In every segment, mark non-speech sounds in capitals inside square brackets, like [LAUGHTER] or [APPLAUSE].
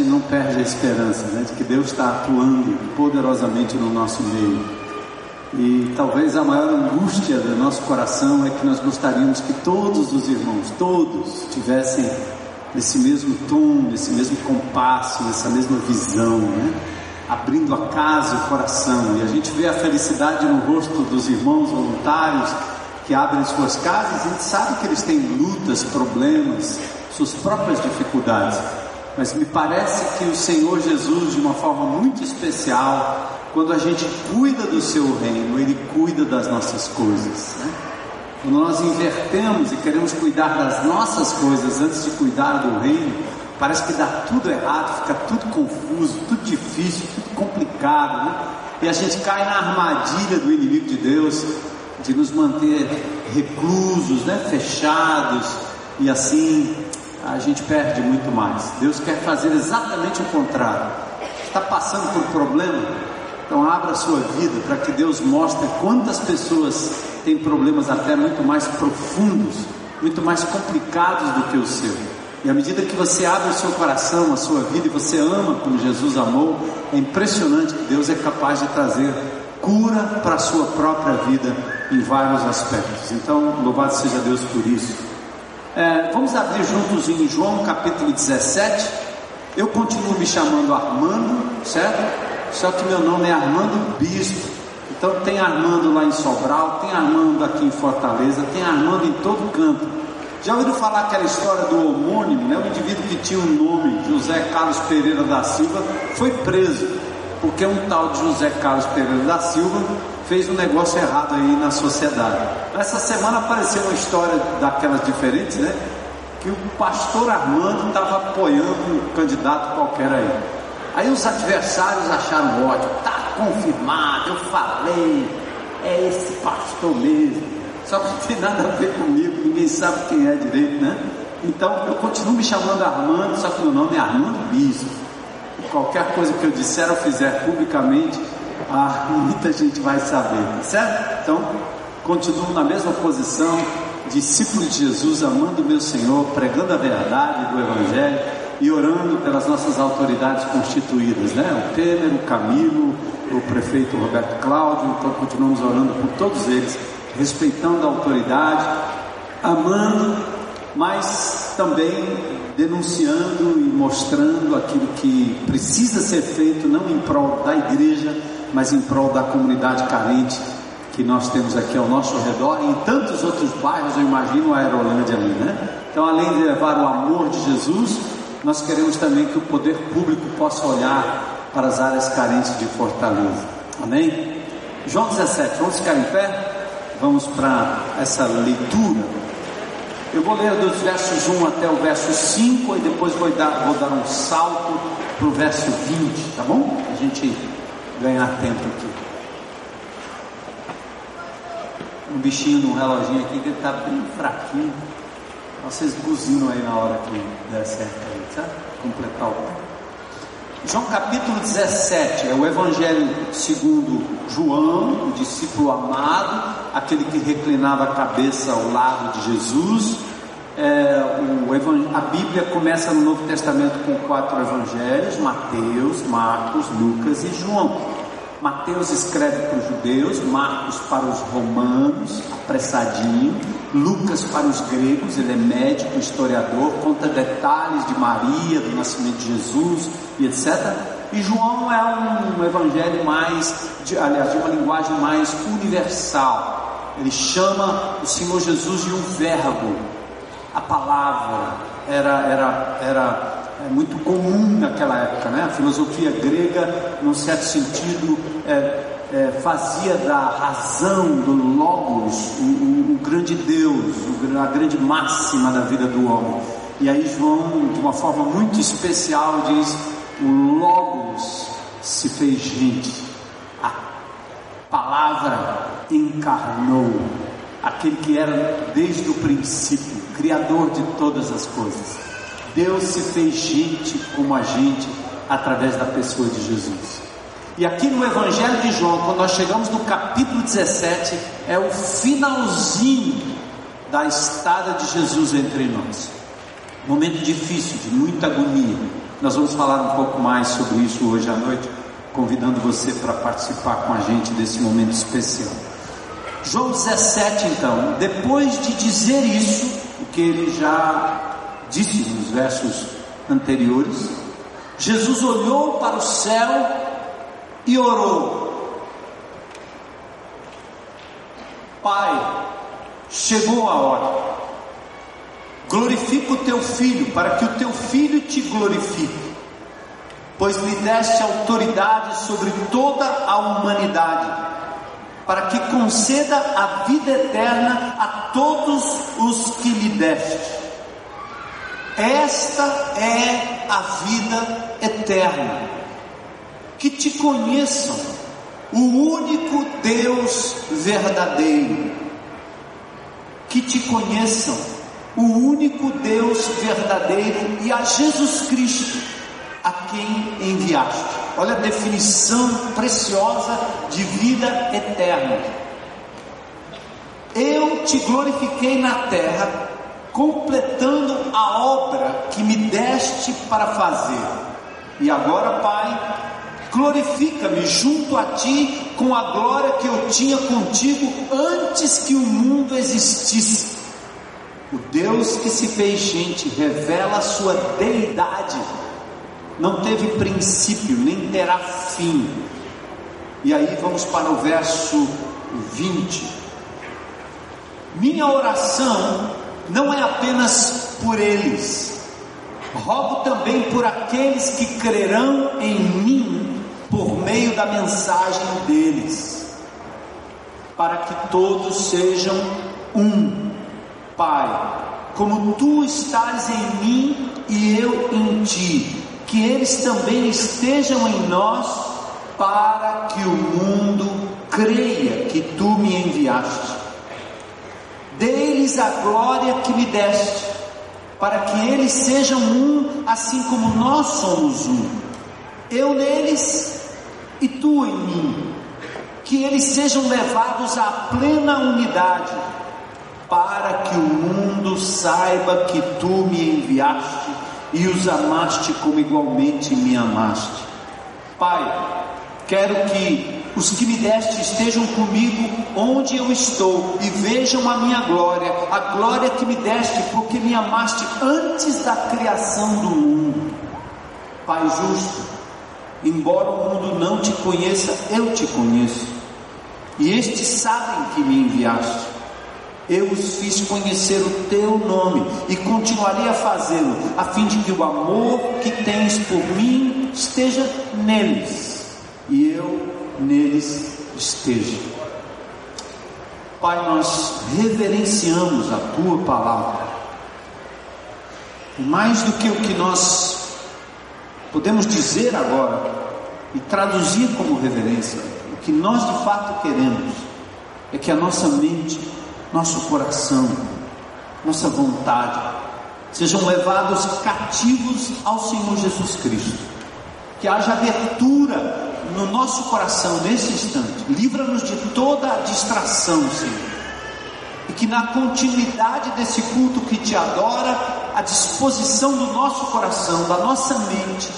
gente não perde a esperança né, de que Deus está atuando poderosamente no nosso meio. E talvez a maior angústia do nosso coração é que nós gostaríamos que todos os irmãos, todos, tivessem nesse mesmo tom, nesse mesmo compasso, nessa mesma visão, né? abrindo a casa o coração. E a gente vê a felicidade no rosto dos irmãos voluntários que abrem suas casas, a gente sabe que eles têm lutas, problemas, suas próprias dificuldades. Mas me parece que o Senhor Jesus, de uma forma muito especial, quando a gente cuida do seu reino, Ele cuida das nossas coisas. Né? Quando nós invertemos e queremos cuidar das nossas coisas antes de cuidar do reino, parece que dá tudo errado, fica tudo confuso, tudo difícil, tudo complicado, né? E a gente cai na armadilha do inimigo de Deus de nos manter reclusos, né? fechados, e assim a gente perde muito mais. Deus quer fazer exatamente o contrário. Está passando por problema? Então abra a sua vida para que Deus mostre quantas pessoas têm problemas até muito mais profundos, muito mais complicados do que o seu. E à medida que você abre o seu coração, a sua vida, e você ama como Jesus amou, é impressionante que Deus é capaz de trazer cura para a sua própria vida em vários aspectos. Então, louvado seja Deus por isso. É, vamos abrir juntos em João capítulo 17. Eu continuo me chamando Armando, certo? Só que meu nome é Armando Bispo. Então tem Armando lá em Sobral, tem Armando aqui em Fortaleza, tem Armando em todo canto. Já ouviram falar aquela história do homônimo, né? O indivíduo que tinha um nome, José Carlos Pereira da Silva, foi preso, porque um tal de José Carlos Pereira da Silva fez um negócio errado aí na sociedade. Essa semana apareceu uma história daquelas diferentes, né? Que o pastor Armando estava apoiando um candidato qualquer aí. Aí os adversários acharam ótimo, tá confirmado, eu falei, é esse pastor mesmo. Só que não tem nada a ver comigo, ninguém sabe quem é direito, né? Então eu continuo me chamando Armando, só que meu nome é Armando Bispo. Qualquer coisa que eu disser ou fizer publicamente, ah, [LAUGHS] muita gente vai saber, certo? Então, continuo na mesma posição, discípulo de Jesus, amando meu Senhor, pregando a verdade do Evangelho e orando pelas nossas autoridades constituídas, né? O Temer, o Camilo, o prefeito Roberto Cláudio, então continuamos orando por todos eles, respeitando a autoridade, amando, mas também denunciando e mostrando aquilo que precisa ser feito, não em prol da igreja, mas em prol da comunidade carente que nós temos aqui ao nosso redor e em tantos outros bairros, eu imagino a Aerolândia ali, né? Então, além de levar o amor de Jesus, nós queremos também que o poder público possa olhar para as áreas carentes de Fortaleza. Amém? João 17, vamos ficar em pé? Vamos para essa leitura. Eu vou ler dos versos 1 até o verso 5 e depois vou dar, vou dar um salto para o verso 20, tá bom? A gente ganhar tempo aqui. Um bichinho no reloginho aqui que está bem fraquinho. Vocês buzinam aí na hora que der certo aí, sabe? Completar o tempo. João capítulo 17 é o Evangelho segundo João, o discípulo amado, aquele que reclinava a cabeça ao lado de Jesus. É, o, a Bíblia começa no Novo Testamento com quatro evangelhos: Mateus, Marcos, Lucas e João. Mateus escreve para os judeus, Marcos para os romanos, apressadinho, Lucas para os gregos, ele é médico, historiador, conta detalhes de Maria, do nascimento de Jesus e etc. E João é um evangelho mais, de, aliás, de uma linguagem mais universal. Ele chama o Senhor Jesus de um verbo, a palavra era, era, era é, muito comum naquela época, né? A filosofia grega, num certo sentido, é, é, fazia da razão, do logos, o, o, grande Deus, a grande máxima da vida do homem. E aí João, de uma forma muito especial, diz: o logos se fez gente, a palavra encarnou, aquele que era desde o princípio, Criador de todas as coisas. Deus se fez gente como a gente através da pessoa de Jesus. E aqui no Evangelho de João, quando nós chegamos no capítulo 17, é o finalzinho da estada de Jesus entre nós. Momento difícil, de muita agonia. Nós vamos falar um pouco mais sobre isso hoje à noite, convidando você para participar com a gente desse momento especial. João 17, então, depois de dizer isso, o que ele já disse nos versos anteriores, Jesus olhou para o céu e orou: Pai, chegou a hora, glorifica o teu filho, para que o teu filho te glorifique, pois lhe deste autoridade sobre toda a humanidade para que conceda a vida eterna a todos os que lhe deste. Esta é a vida eterna, que te conheçam, o único Deus verdadeiro, que te conheçam, o único Deus verdadeiro e a Jesus Cristo, a quem enviaste. Olha a definição preciosa de vida eterna. Eu te glorifiquei na terra, completando a obra que me deste para fazer. E agora, Pai, glorifica-me junto a ti com a glória que eu tinha contigo antes que o mundo existisse. O Deus que se fez gente revela a sua deidade não teve princípio, nem terá fim. E aí vamos para o verso 20. Minha oração não é apenas por eles, rogo também por aqueles que crerão em mim por meio da mensagem deles, para que todos sejam um. Pai, como tu estás em mim e eu em ti que eles também estejam em nós, para que o mundo creia que tu me enviaste. Dê-lhes a glória que me deste, para que eles sejam um, assim como nós somos um. Eu neles e tu em mim. Que eles sejam levados à plena unidade, para que o mundo saiba que tu me enviaste e os amaste como igualmente me amaste. Pai, quero que os que me deste estejam comigo onde eu estou e vejam a minha glória, a glória que me deste, porque me amaste antes da criação do mundo. Pai justo, embora o mundo não te conheça, eu te conheço, e estes sabem que me enviaste eu os fiz conhecer o teu nome e continuarei a fazê-lo, a fim de que o amor que tens por mim esteja neles e eu neles esteja. Pai, nós reverenciamos a tua palavra, mais do que o que nós podemos dizer agora e traduzir como reverência, o que nós de fato queremos é que a nossa mente nosso coração, nossa vontade, sejam levados cativos ao Senhor Jesus Cristo. Que haja abertura no nosso coração nesse instante. Livra-nos de toda a distração, Senhor. E que na continuidade desse culto que te adora, a disposição do nosso coração, da nossa mente,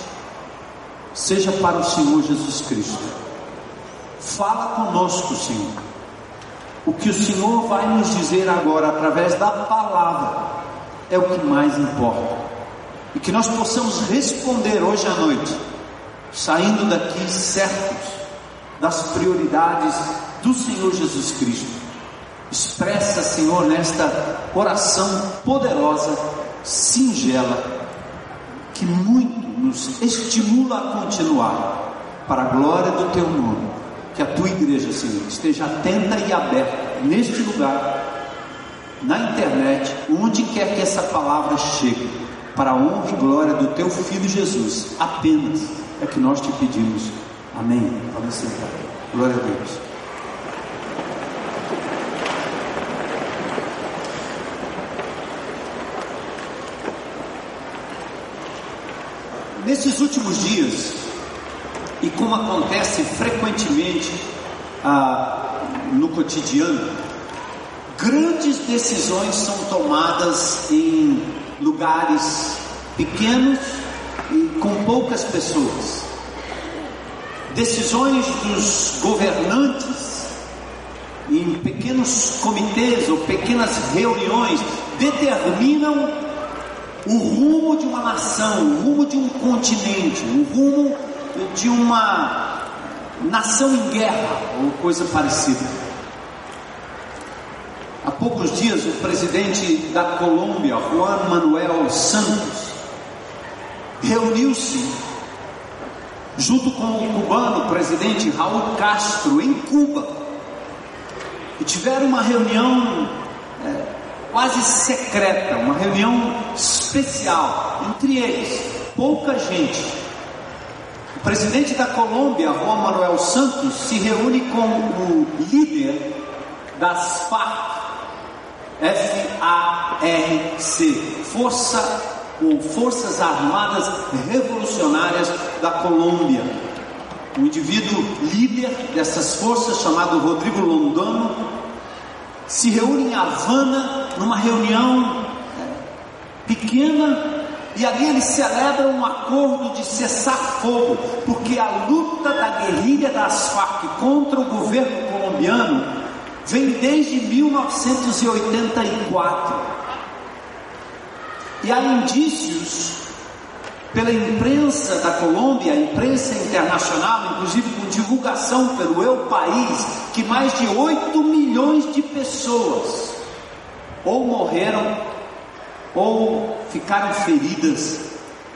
seja para o Senhor Jesus Cristo. Fala conosco, Senhor o que o Senhor vai nos dizer agora através da palavra é o que mais importa. E que nós possamos responder hoje à noite, saindo daqui certos das prioridades do Senhor Jesus Cristo. Expressa, Senhor, nesta oração poderosa, singela, que muito nos estimula a continuar para a glória do Teu nome que a tua igreja, Senhor, esteja atenta e aberta neste lugar, na internet, onde quer que essa palavra chegue, para a honra e glória do teu filho Jesus. Apenas é que nós te pedimos. Amém. Vamos sentar. Glória a Deus. Nesses últimos dias, e como acontece frequentemente ah, no cotidiano, grandes decisões são tomadas em lugares pequenos e com poucas pessoas. Decisões dos governantes em pequenos comitês ou pequenas reuniões determinam o rumo de uma nação, o rumo de um continente, o rumo de uma nação em guerra ou coisa parecida. Há poucos dias, o presidente da Colômbia, Juan Manuel Santos, reuniu-se junto com o cubano presidente Raul Castro em Cuba e tiveram uma reunião é, quase secreta, uma reunião especial entre eles, pouca gente presidente da Colômbia, Juan Manuel Santos, se reúne com o líder das FARC, F-A-R-C, Força ou Forças Armadas Revolucionárias da Colômbia. O indivíduo líder dessas forças, chamado Rodrigo Londano, se reúne em Havana numa reunião pequena e ali eles celebram um acordo de cessar fogo, porque a luta da guerrilha das Farc contra o governo colombiano vem desde 1984. E há indícios pela imprensa da Colômbia, a imprensa internacional, inclusive com divulgação pelo Eu País, que mais de 8 milhões de pessoas ou morreram ou ficaram feridas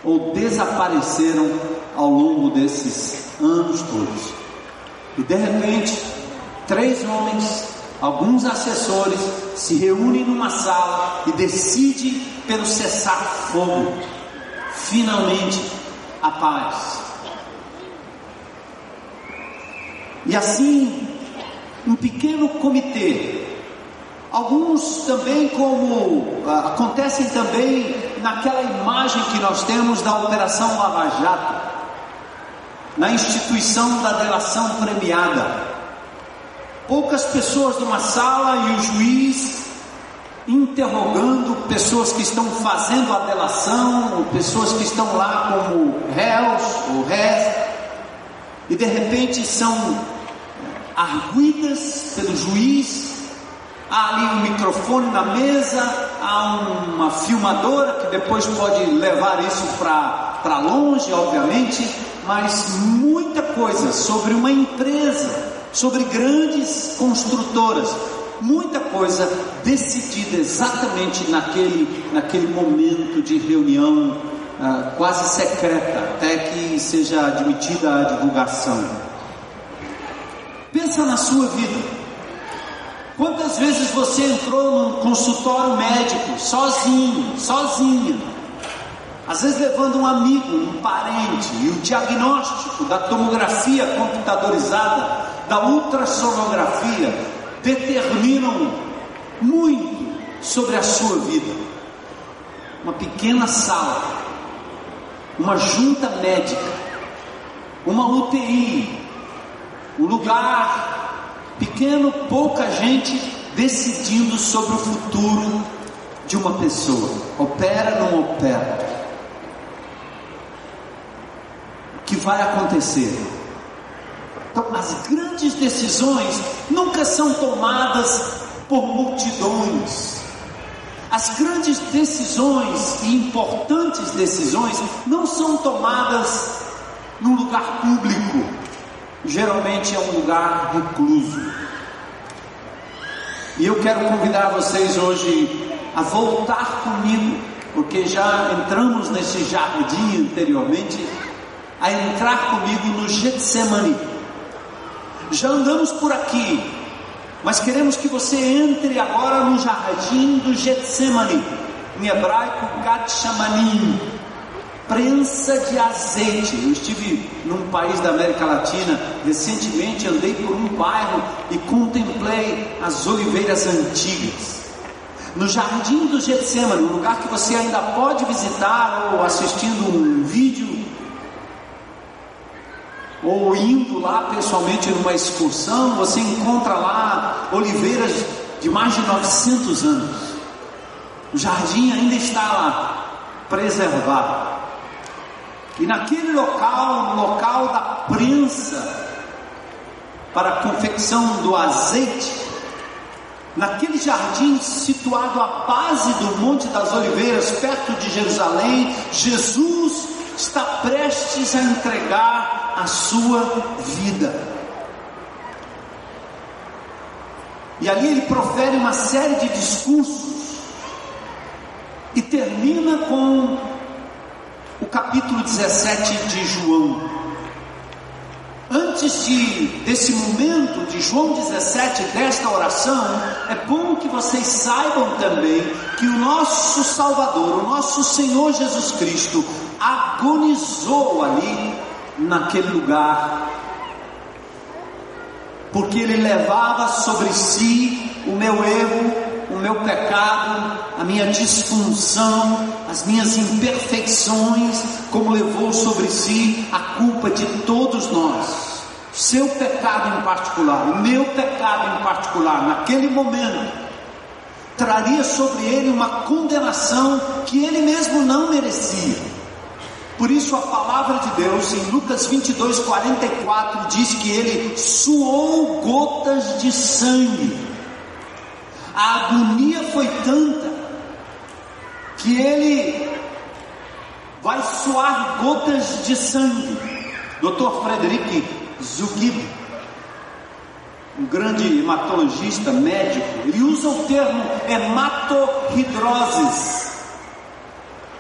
ou desapareceram ao longo desses anos todos. E de repente, três homens, alguns assessores, se reúnem numa sala e decidem pelo cessar-fogo. Finalmente, a paz. E assim, um pequeno comitê Alguns também, como ah, acontecem também naquela imagem que nós temos da Operação Lava Jato, na instituição da delação premiada. Poucas pessoas numa sala e o juiz interrogando pessoas que estão fazendo a delação, ou pessoas que estão lá como réus ou réis, e de repente são arguidas pelo juiz há ali um microfone na mesa, há uma filmadora que depois pode levar isso para longe, obviamente, mas muita coisa sobre uma empresa, sobre grandes construtoras, muita coisa decidida exatamente naquele, naquele momento de reunião ah, quase secreta, até que seja admitida a divulgação. Pensa na sua vida. Quantas vezes você entrou num consultório médico sozinho, sozinha? Às vezes levando um amigo, um parente, e o diagnóstico da tomografia computadorizada, da ultrassonografia, determinam muito sobre a sua vida. Uma pequena sala, uma junta médica, uma UTI, um lugar pequeno, pouca gente decidindo sobre o futuro de uma pessoa. Opera, não opera. O que vai acontecer? Então, as grandes decisões nunca são tomadas por multidões. As grandes decisões e importantes decisões não são tomadas num lugar público, geralmente é um lugar recluso. E eu quero convidar vocês hoje a voltar comigo, porque já entramos nesse jardim anteriormente, a entrar comigo no Getsemane. Já andamos por aqui, mas queremos que você entre agora no jardim do Getsemane, em hebraico Gatshamanim, prensa de azeite. Eu estive num país da América Latina recentemente, andei por um bairro e contemplei as oliveiras antigas. No jardim do Getsemane, um lugar que você ainda pode visitar ou assistindo um vídeo ou indo lá pessoalmente numa excursão, você encontra lá oliveiras de mais de 900 anos. O jardim ainda está lá, preservado. E naquele local, no local da prensa, para a confecção do azeite, naquele jardim situado à base do Monte das Oliveiras, perto de Jerusalém, Jesus está prestes a entregar a sua vida. E ali ele profere uma série de discursos e termina com o capítulo 17 de João. Antes de, desse momento de João 17, desta oração, é bom que vocês saibam também que o nosso Salvador, o nosso Senhor Jesus Cristo, agonizou ali naquele lugar, porque ele levava sobre si o meu erro, o meu pecado, a minha disfunção, as minhas imperfeições, como levou sobre si a culpa de todos nós. Seu pecado em particular, o meu pecado em particular, naquele momento, traria sobre ele uma condenação que ele mesmo não merecia. Por isso a palavra de Deus em Lucas 22, 44 diz que ele suou gotas de sangue. A agonia foi tanta que ele vai suar gotas de sangue. Dr. Frederic Zugib, um grande hematologista médico, ele usa o termo hematorridroses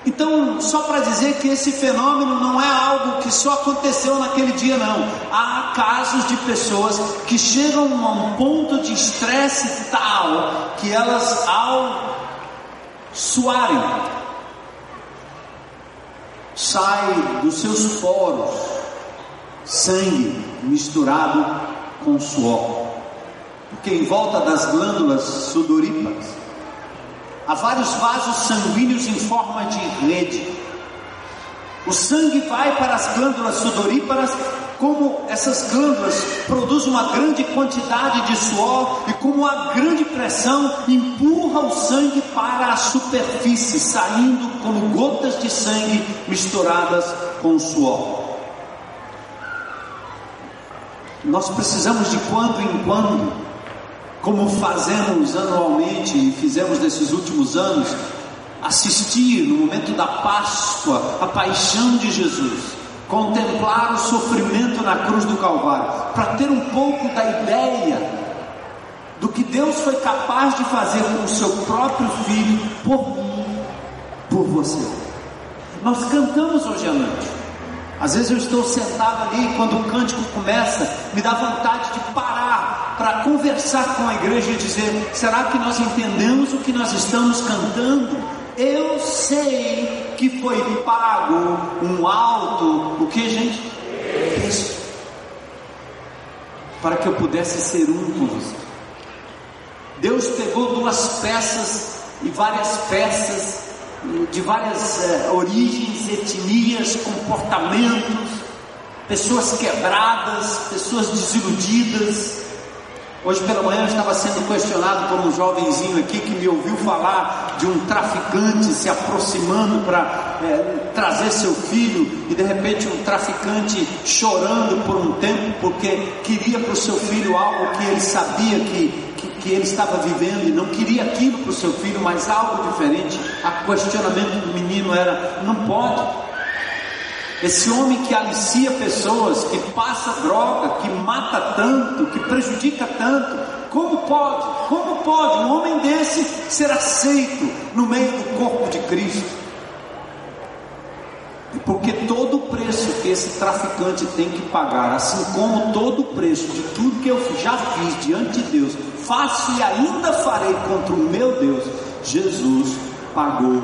então, só para dizer que esse fenômeno não é algo que só aconteceu naquele dia, não. Há casos de pessoas que chegam a um ponto de estresse tal que elas, ao suarem, sai dos seus poros sangue misturado com suor. Porque em volta das glândulas sudoríparas Há vários vasos sanguíneos em forma de rede. O sangue vai para as glândulas sudoríparas, como essas glândulas produzem uma grande quantidade de suor e como a grande pressão empurra o sangue para a superfície, saindo como gotas de sangue misturadas com o suor. Nós precisamos de quando em quando como fazemos anualmente e fizemos nesses últimos anos, assistir no momento da Páscoa a paixão de Jesus, contemplar o sofrimento na cruz do Calvário, para ter um pouco da ideia do que Deus foi capaz de fazer com o seu próprio filho por mim, por você. Nós cantamos hoje à noite. Às vezes eu estou sentado ali quando o cântico começa, me dá vontade de parar para conversar com a igreja e dizer: será que nós entendemos o que nós estamos cantando? Eu sei que foi pago um alto, o que gente? Preço. Para que eu pudesse ser um com você. Deus pegou duas peças e várias peças de várias eh, origens, etnias, comportamentos, pessoas quebradas, pessoas desiludidas. Hoje pela manhã eu estava sendo questionado por um jovenzinho aqui que me ouviu falar de um traficante se aproximando para é, trazer seu filho e de repente um traficante chorando por um tempo porque queria para o seu filho algo que ele sabia que que ele estava vivendo e não queria aquilo para o seu filho, mas algo diferente. O questionamento do menino era: não pode. Esse homem que alicia pessoas, que passa droga, que mata tanto, que prejudica tanto, como pode? Como pode um homem desse ser aceito no meio do corpo de Cristo? Porque todo o preço que esse traficante tem que pagar, assim como todo o preço de tudo que eu já fiz diante de Deus, faço e ainda farei contra o meu Deus, Jesus pagou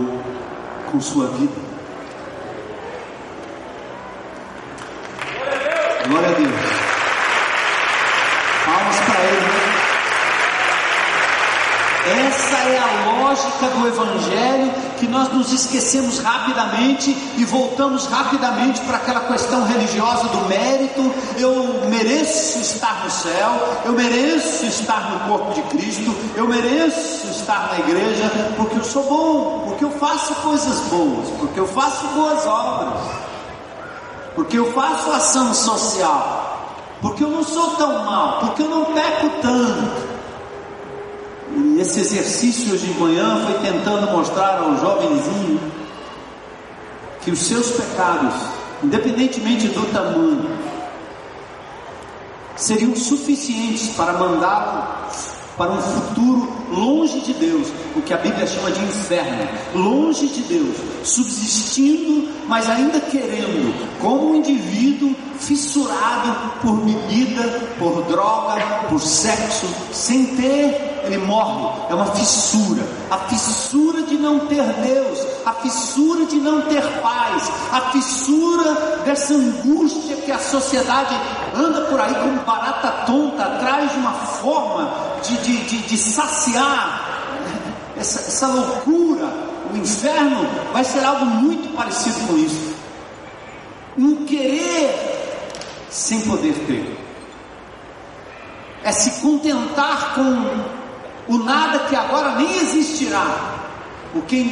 com sua vida. Glória a Deus. Palmas para ele. Essa é a lógica do Evangelho que nós nos esquecemos rapidamente e voltamos rapidamente para aquela questão religiosa do mérito. Eu mereço estar no céu, eu mereço estar no corpo de Cristo, eu mereço estar na igreja porque eu sou bom, porque eu faço coisas boas, porque eu faço boas obras, porque eu faço ação social, porque eu não sou tão mal, porque eu não peco tanto. E esse exercício hoje de manhã foi tentando mostrar ao jovenzinho que os seus pecados, independentemente do tamanho, seriam suficientes para mandá-lo para um futuro longe de Deus, o que a Bíblia chama de inferno, longe de Deus, subsistindo, mas ainda querendo, como um indivíduo fissurado por bebida, por droga, por sexo, sem ter ele morre. É uma fissura. A fissura de não ter Deus, a fissura de não ter paz, a fissura dessa angústia que a sociedade anda por aí como barata tonta, atrás de uma forma de, de, de, de saciar essa, essa loucura. O inferno vai ser algo muito parecido com isso. Um querer sem poder ter. É se contentar com o nada que agora nem existirá. Porque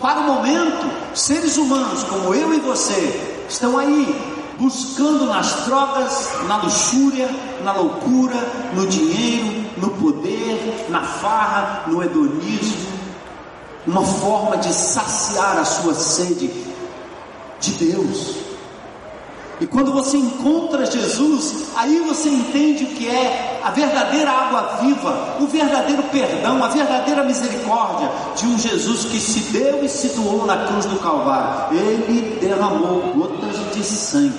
para o momento, seres humanos como eu e você estão aí buscando nas drogas, na luxúria, na loucura, no dinheiro, no poder, na farra, no hedonismo, uma forma de saciar a sua sede de Deus. E quando você encontra Jesus, aí você entende o que é a verdadeira água viva, o verdadeiro perdão, a verdadeira misericórdia de um Jesus que se deu e se doou na cruz do Calvário. Ele derramou gotas de sangue,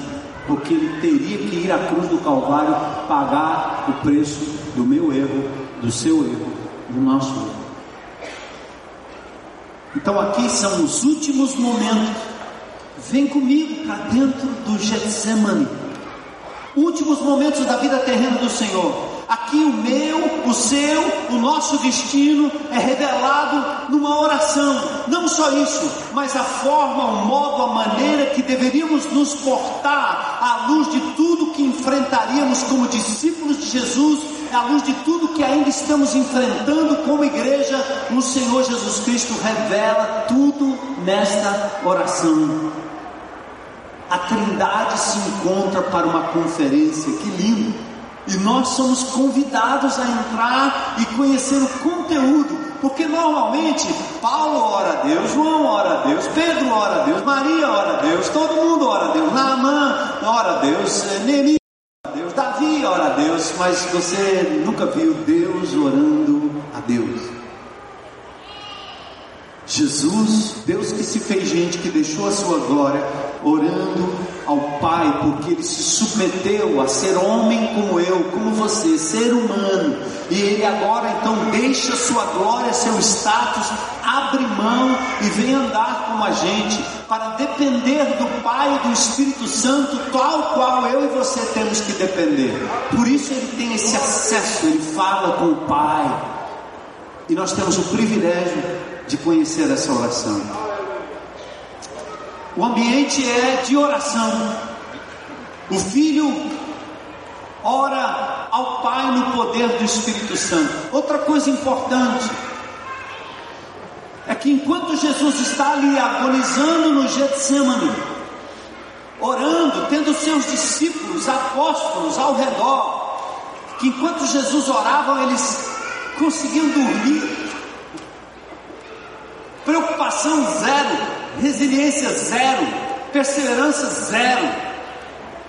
porque ele teria que ir à cruz do Calvário pagar o preço do meu erro, do seu erro, do nosso erro. Então aqui são os últimos momentos Vem comigo para dentro do Getsemane. Últimos momentos da vida terrena do Senhor. Aqui o meu, o seu, o nosso destino é revelado numa oração. Não só isso, mas a forma, o modo, a maneira que deveríamos nos portar à luz de tudo que enfrentaríamos como discípulos de Jesus, à luz de tudo que ainda estamos enfrentando como igreja, o Senhor Jesus Cristo revela tudo nesta oração a Trindade se encontra para uma conferência, que lindo! E nós somos convidados a entrar e conhecer o conteúdo, porque normalmente Paulo ora a Deus, João ora a Deus, Pedro ora a Deus, Maria ora a Deus, todo mundo ora a Deus, Naamã ora a Deus, Neemias ora a Deus, Davi ora a Deus, mas você nunca viu Deus orando a Deus. Jesus, Deus que se fez gente, que deixou a sua glória, orando ao Pai, porque ele se submeteu a ser homem como eu, como você, ser humano, e ele agora então deixa sua glória, seu status, abre mão e vem andar com a gente, para depender do Pai e do Espírito Santo, tal qual eu e você temos que depender. Por isso ele tem esse acesso, ele fala com o Pai, e nós temos o privilégio de conhecer essa oração. O ambiente é de oração. O filho ora ao Pai no poder do Espírito Santo. Outra coisa importante é que enquanto Jesus está ali agonizando no Getsemane, orando, tendo seus discípulos, apóstolos ao redor, que enquanto Jesus orava, eles conseguiam dormir, Preocupação zero, resiliência zero, perseverança zero.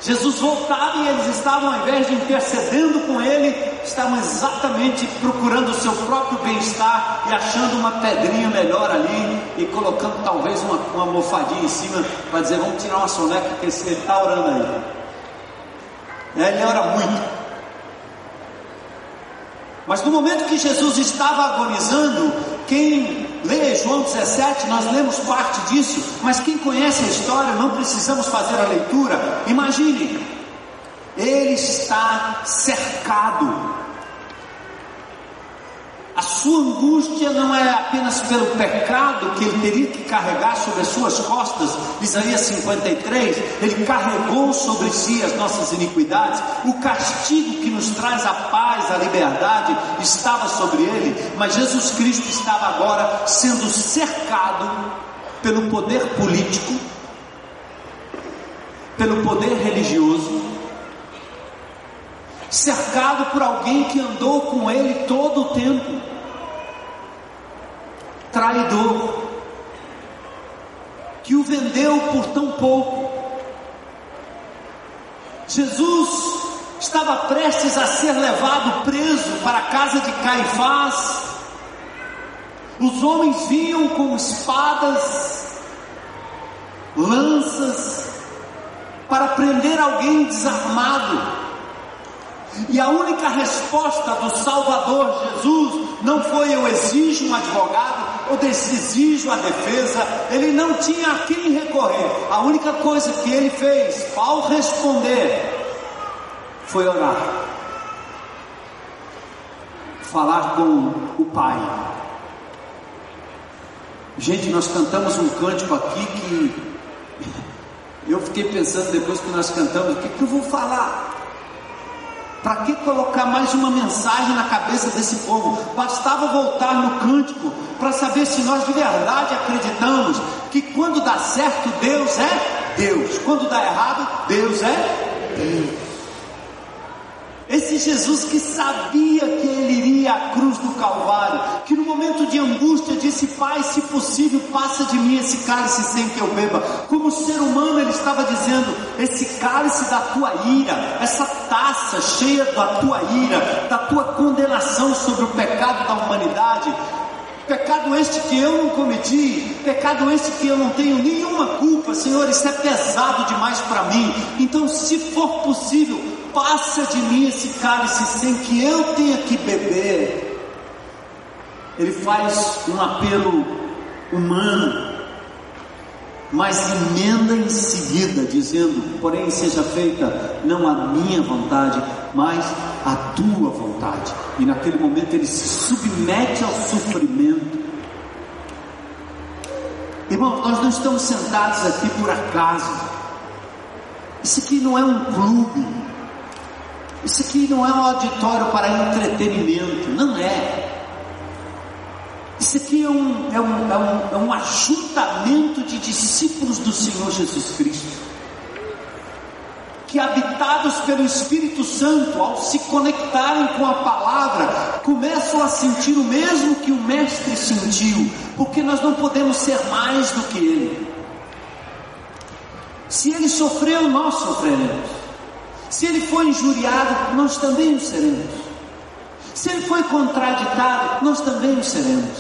Jesus voltava e eles estavam, ao invés de intercedendo com ele, estavam exatamente procurando o seu próprio bem-estar e achando uma pedrinha melhor ali e colocando talvez uma, uma almofadinha em cima para dizer: vamos tirar uma soneca, porque ele está orando aí. Ele ora muito. Mas no momento que Jesus estava agonizando, quem lê João 17, nós lemos parte disso, mas quem conhece a história, não precisamos fazer a leitura. Imagine, ele está cercado, a sua angústia não é apenas pelo pecado que ele teria que carregar sobre as suas costas, Isaías 53, ele carregou sobre si as nossas iniquidades, o castigo que nos traz a paz, a liberdade, estava sobre ele, mas Jesus Cristo estava agora sendo cercado pelo poder político, pelo poder religioso, cercado por alguém que andou com ele todo o tempo, traidor, que o vendeu por tão pouco. Jesus estava prestes a ser levado preso para a casa de Caifás. Os homens vinham com espadas, lanças, para prender alguém desarmado. E a única resposta do Salvador Jesus não foi eu exijo um advogado, eu exijo a defesa, ele não tinha a quem recorrer. A única coisa que ele fez ao responder foi orar, falar com o Pai. Gente, nós cantamos um cântico aqui que eu fiquei pensando depois que nós cantamos, o que, que eu vou falar? Para que colocar mais uma mensagem na cabeça desse povo? Bastava voltar no cântico para saber se nós de verdade acreditamos que quando dá certo Deus é Deus, quando dá errado Deus é Deus. Esse Jesus que sabia que ele iria à cruz do Calvário, que no momento de angústia disse: Pai, se possível, passa de mim esse cálice sem que eu beba. Como ser humano, ele estava dizendo: Esse cálice da tua ira, essa taça cheia da tua ira, da tua condenação sobre o pecado da humanidade, Pecado este que eu não cometi, pecado este que eu não tenho nenhuma culpa, Senhor, isso é pesado demais para mim. Então, se for possível, passa de mim esse cálice sem que eu tenha que beber. Ele faz um apelo humano, mas emenda em seguida, dizendo: Porém, seja feita não a minha vontade, mas a tua vontade. E naquele momento ele se submete ao sofrimento. Irmão, nós não estamos sentados aqui por acaso. Isso aqui não é um clube. Isso aqui não é um auditório para entretenimento, não é. Isso aqui é um, é um, é um, é um ajuntamento de discípulos do Senhor Jesus Cristo, que habitados pelo Espírito Santo, ao se conectarem com a palavra, começam a sentir o mesmo que o Mestre sentiu, porque nós não podemos ser mais do que Ele. Se Ele sofreu, nós sofreremos. Se ele foi injuriado, nós também o seremos. Se ele foi contraditado, nós também o seremos.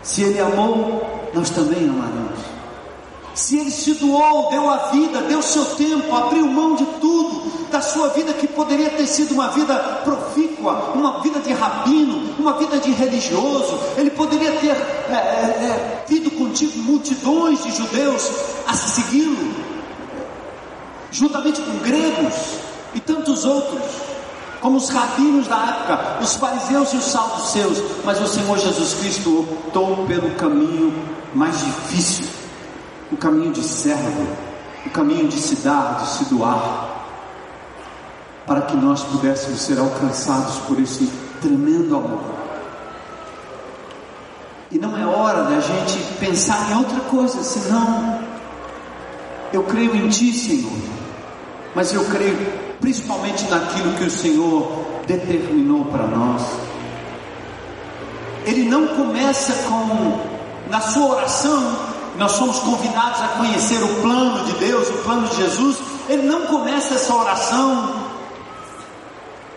Se ele amou, nós também amaremos. Se ele se doou, deu a vida, deu seu tempo, abriu mão de tudo, da sua vida que poderia ter sido uma vida profícua, uma vida de rabino, uma vida de religioso, ele poderia ter é, é, é, tido contigo multidões de judeus a segui-lo, juntamente com gregos e tantos outros, como os rabinos da época, os fariseus e os saduceus, mas o Senhor Jesus Cristo optou pelo caminho mais difícil, o caminho de servo, o caminho de se dar, de se doar, para que nós pudéssemos ser alcançados por esse tremendo amor. E não é hora da gente pensar em outra coisa, senão eu creio em Ti, Senhor mas eu creio principalmente naquilo que o Senhor determinou para nós. Ele não começa com, na sua oração, nós somos convidados a conhecer o plano de Deus, o plano de Jesus. Ele não começa essa oração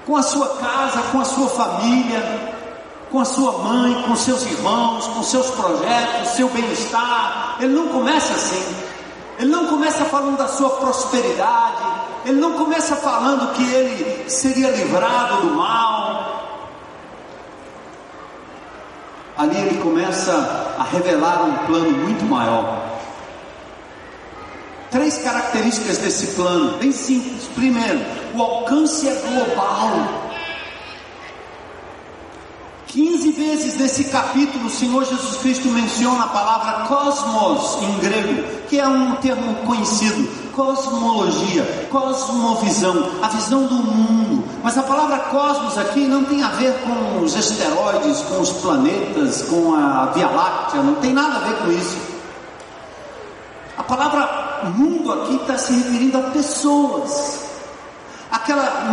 com a sua casa, com a sua família, com a sua mãe, com seus irmãos, com seus projetos, seu bem-estar. Ele não começa assim. Ele não começa falando da sua prosperidade, ele não começa falando que ele seria livrado do mal. Ali ele começa a revelar um plano muito maior. Três características desse plano, bem simples. Primeiro, o alcance é global. vezes nesse capítulo o Senhor Jesus Cristo menciona a palavra cosmos em grego, que é um termo conhecido, cosmologia, cosmovisão, a visão do mundo. Mas a palavra cosmos aqui não tem a ver com os asteroides, com os planetas, com a Via Láctea, não tem nada a ver com isso. A palavra mundo aqui está se referindo a pessoas. Aquela,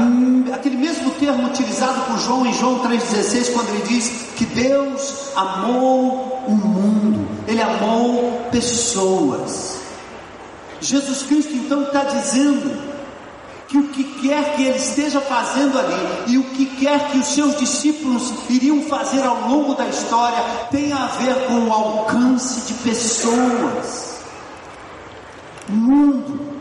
aquele mesmo termo utilizado por João em João 3,16, quando ele diz que Deus amou o mundo, Ele amou pessoas. Jesus Cristo então está dizendo que o que quer que ele esteja fazendo ali e o que quer que os seus discípulos iriam fazer ao longo da história tem a ver com o alcance de pessoas. Mundo.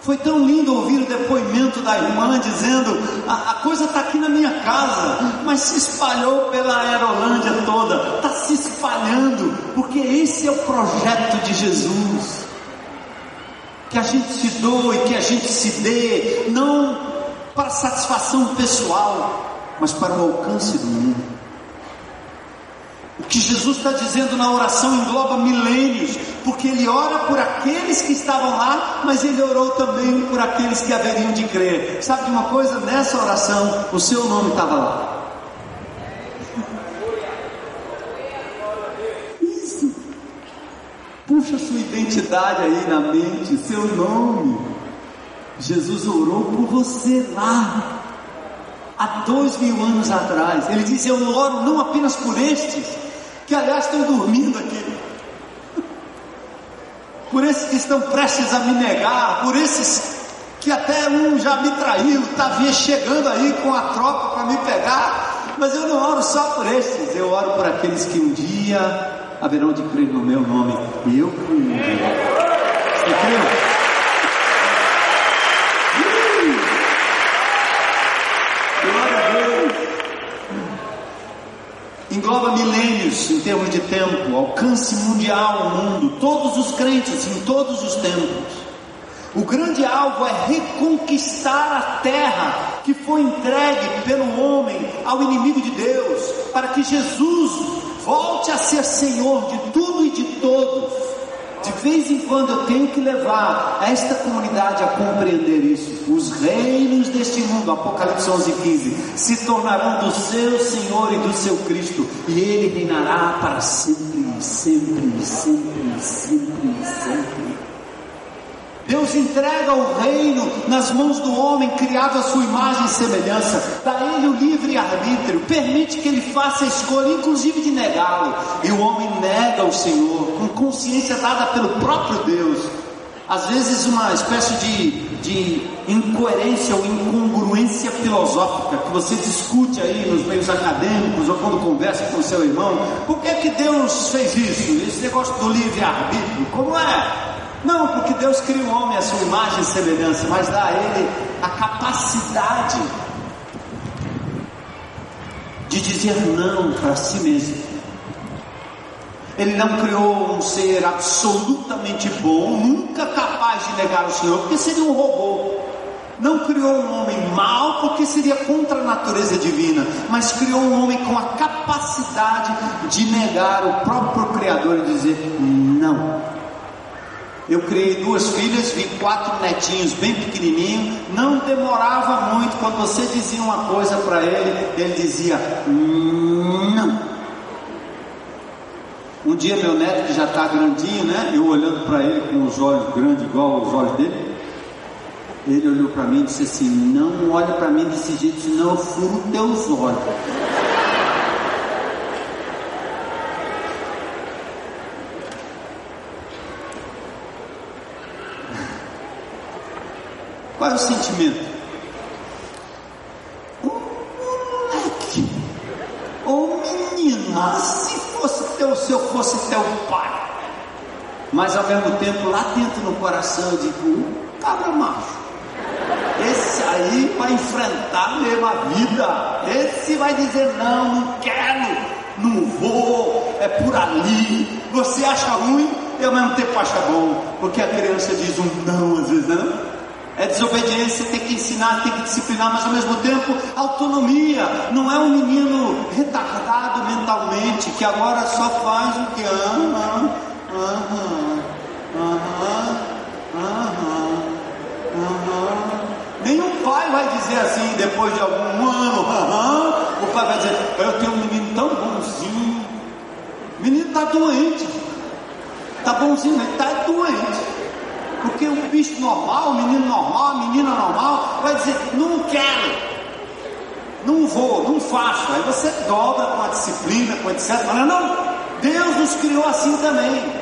Foi tão lindo ouvir o depoimento da irmã dizendo: a, a coisa está aqui na minha casa, mas se espalhou pela Aerolândia toda, está se espalhando, porque esse é o projeto de Jesus que a gente se doe, que a gente se dê, não para satisfação pessoal, mas para o alcance do mundo. O que Jesus está dizendo na oração engloba milênios, porque ele ora por aqueles que estavam lá, mas ele orou também por aqueles que haveriam de crer. Sabe de uma coisa? Nessa oração, o seu nome estava lá. Puxa sua identidade aí na mente, seu nome. Jesus orou por você lá, há dois mil anos atrás. Ele disse: Eu oro não apenas por estes, que aliás estão dormindo aqui, por esses que estão prestes a me negar, por esses que até um já me traiu, está chegando aí com a tropa para me pegar, mas eu não oro só por estes, eu oro por aqueles que um dia haverão de crer no meu nome, e eu creio. Você Deus. Engloba milênios em termos de tempo, alcance mundial o mundo, todos os crentes em todos os tempos. O grande alvo é reconquistar a terra que foi entregue pelo homem ao inimigo de Deus, para que Jesus volte a ser Senhor de tudo e de todos. De vez em quando eu tenho que levar esta comunidade a compreender isso. Os reinos deste mundo, Apocalipse 11, 15, se tornarão do seu Senhor e do seu Cristo, e ele reinará para sempre, sempre, sempre, sempre, sempre. Deus entrega o reino nas mãos do homem criado à sua imagem e semelhança, dá ele o livre arbítrio, permite que ele faça a escolha, inclusive de negá-lo. E o homem nega o Senhor, com consciência dada pelo próprio Deus. Às vezes, uma espécie de, de incoerência ou incongruência filosófica que você discute aí nos meios acadêmicos ou quando conversa com seu irmão. Por que, que Deus fez isso? Esse negócio do livre arbítrio, como é? Não, porque Deus cria o homem à sua imagem e semelhança, mas dá a ele a capacidade de dizer não para si mesmo. Ele não criou um ser absolutamente bom, nunca capaz de negar o Senhor, porque seria um robô. Não criou um homem mau, porque seria contra a natureza divina, mas criou um homem com a capacidade de negar o próprio Criador e dizer não. Eu criei duas filhas, vi quatro netinhos bem pequenininhos. Não demorava muito quando você dizia uma coisa para ele, ele dizia não. Um dia meu neto que já está grandinho, né? Eu olhando para ele com os olhos grandes igual os olhos dele, ele olhou para mim e disse assim: Não olha para mim desse jeito, senão eu furo teus olhos. Qual é o sentimento? O moleque, ou menina, se fosse teu, se eu fosse teu pai. Mas ao mesmo tempo, lá dentro no coração, eu digo, um cabra macho. Esse aí vai enfrentar mesmo a vida. Esse vai dizer, não, não quero, não vou, é por ali. Você acha ruim, e ao mesmo tempo acha bom. Porque a criança diz um não às vezes, não. É desobediência, tem que ensinar, tem que disciplinar, mas ao mesmo tempo autonomia. Não é um menino retardado mentalmente que agora só faz o que ama. Aham, aham, aham, aham. Nenhum pai vai dizer assim depois de algum ano, aham. O pai vai dizer, eu tenho um menino tão bonzinho. O menino está doente. Está bonzinho, ele está doente. Porque um bicho normal, um menino normal, uma menina normal, vai dizer, não quero, não vou, não faço. Aí você dobra com a disciplina, com etc. Mas não, Deus nos criou assim também.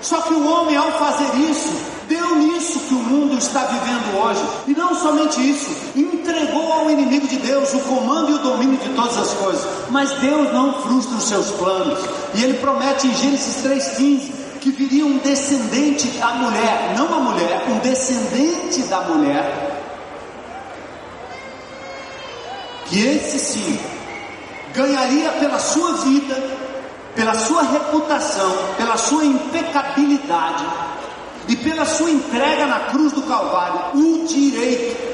Só que o homem, ao fazer isso, deu nisso que o mundo está vivendo hoje. E não somente isso, entregou ao inimigo de Deus o comando e o domínio de todas as coisas. Mas Deus não frustra os seus planos. E ele promete em Gênesis 3,15 que viria um descendente da mulher, não a mulher, um descendente da mulher, que esse sim ganharia pela sua vida, pela sua reputação, pela sua impecabilidade e pela sua entrega na cruz do Calvário, o direito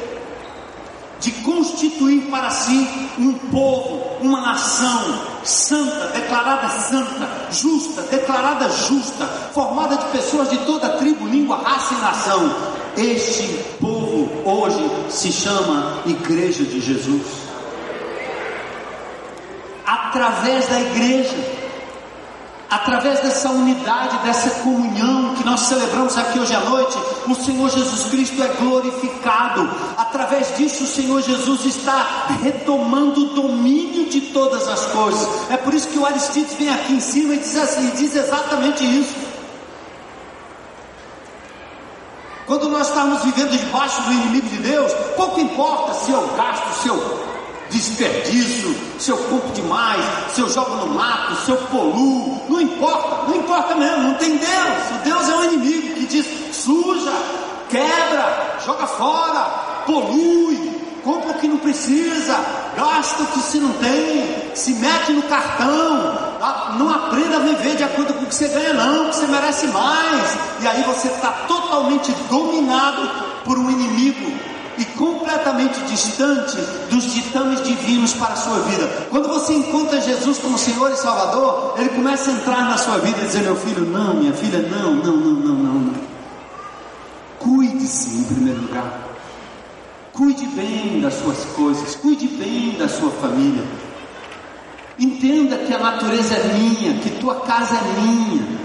de constituir para si um povo, uma nação santa, declarada santa, justa, declarada justa, formada de pessoas de toda tribo, língua, raça e nação. Este povo hoje se chama Igreja de Jesus. Através da igreja, através dessa unidade, dessa comunhão que nós celebramos aqui hoje à noite, o Senhor Jesus Cristo é glorificado. Através disso, o Senhor Jesus está retomando o domínio de todas as coisas. É por isso que o Aristides vem aqui em cima e diz assim, diz exatamente isso. Quando nós estamos vivendo debaixo do inimigo de Deus, pouco importa se eu gasto, se eu desperdício, se eu compro demais, se eu jogo no mato, se eu poluo, não importa, não importa mesmo, não tem Deus. O Deus é um inimigo que diz suja, quebra, joga fora, polui, compra o que não precisa, gasta o que se não tem, se mete no cartão, não aprenda a viver de acordo com o que você ganha, não, que você merece mais. E aí você está totalmente dominado por um inimigo e completamente distante dos ditames divinos para a sua vida. Quando você encontra Jesus como Senhor e Salvador, ele começa a entrar na sua vida e dizer: Meu filho, não, minha filha, não, não, não, não, não. não. Cuide-se em primeiro lugar. Cuide bem das suas coisas, cuide bem da sua família. Entenda que a natureza é minha, que tua casa é minha.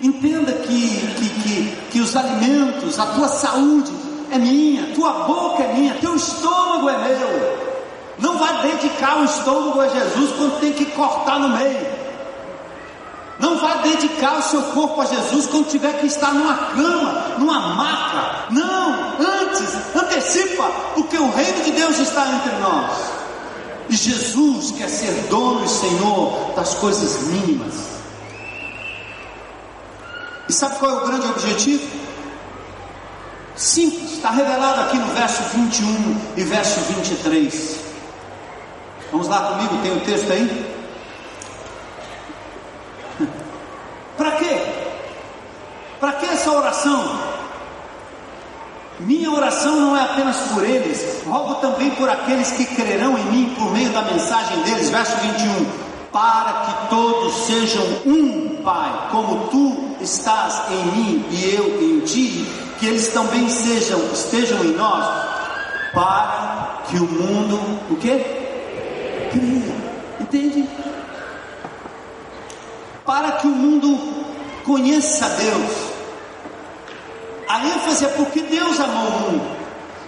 Entenda que, que, que, que os alimentos, a tua saúde é minha, tua boca é minha, teu estômago é meu. Não vai dedicar o estômago a Jesus quando tem que cortar no meio. Não vai dedicar o seu corpo a Jesus quando tiver que estar numa cama, numa maca. Não, antes, antecipa, porque o reino de Deus está entre nós. E Jesus quer ser dono e Senhor das coisas mínimas. E sabe qual é o grande objetivo? Simples, está revelado aqui no verso 21 e verso 23. Vamos lá comigo, tem o texto aí? [LAUGHS] Para quê? Para que essa oração? Minha oração não é apenas por eles, rogo também por aqueles que crerão em mim por meio da mensagem deles. Verso 21. Para que todos sejam um, Pai, como tu estás em mim e eu em ti que eles também sejam, estejam em nós, para que o mundo, o quê? Cria. Entende? Para que o mundo conheça Deus. A ênfase é porque Deus amou o mundo.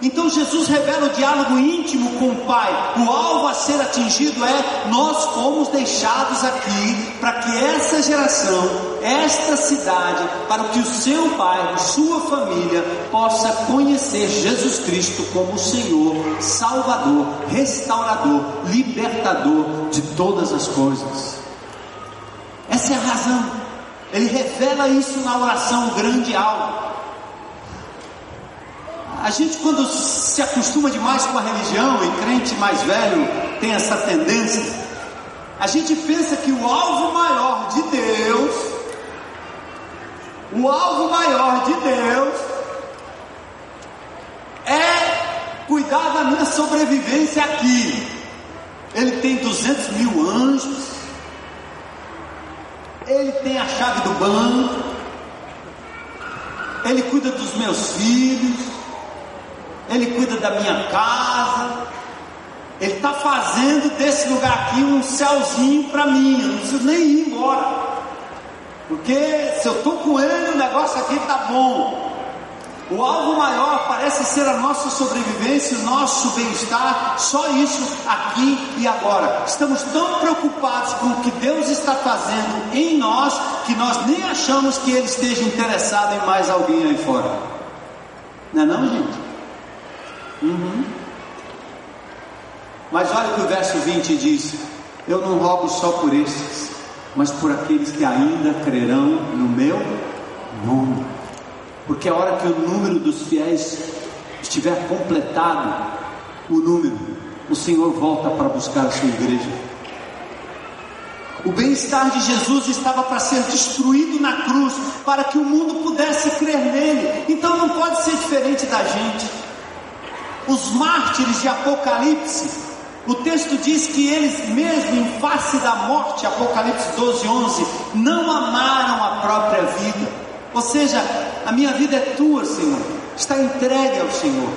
Então Jesus revela o diálogo íntimo com o Pai. O alvo a ser atingido é nós fomos deixados aqui para que essa geração, esta cidade, para que o seu bairro, sua família possa conhecer Jesus Cristo como Senhor, Salvador, restaurador, libertador de todas as coisas. Essa é a razão. Ele revela isso na oração grande alvo. A gente, quando se acostuma demais com a religião, e crente mais velho tem essa tendência, a gente pensa que o alvo maior de Deus, o alvo maior de Deus, lugar da minha sobrevivência aqui. Ele tem 200 mil anjos, ele tem a chave do banco, ele cuida dos meus filhos, ele cuida da minha casa, ele está fazendo desse lugar aqui um céuzinho para mim, eu não preciso nem ir embora. Porque se eu estou com ele, o negócio aqui está bom. O alvo maior parece ser a nossa sobrevivência, o nosso bem-estar, só isso aqui e agora. Estamos tão preocupados com o que Deus está fazendo em nós que nós nem achamos que Ele esteja interessado em mais alguém aí fora. Não é não, gente? Uhum. Mas olha o que o verso 20 diz: Eu não rogo só por estes, mas por aqueles que ainda crerão no meu nome. Porque a hora que o número dos fiéis estiver completado, o número, o Senhor volta para buscar a sua igreja. O bem-estar de Jesus estava para ser destruído na cruz, para que o mundo pudesse crer nele. Então não pode ser diferente da gente. Os mártires de Apocalipse o texto diz que eles mesmo em face da morte, Apocalipse 12, 11, não amaram a própria vida. Ou seja, a minha vida é tua, Senhor, está entregue ao Senhor.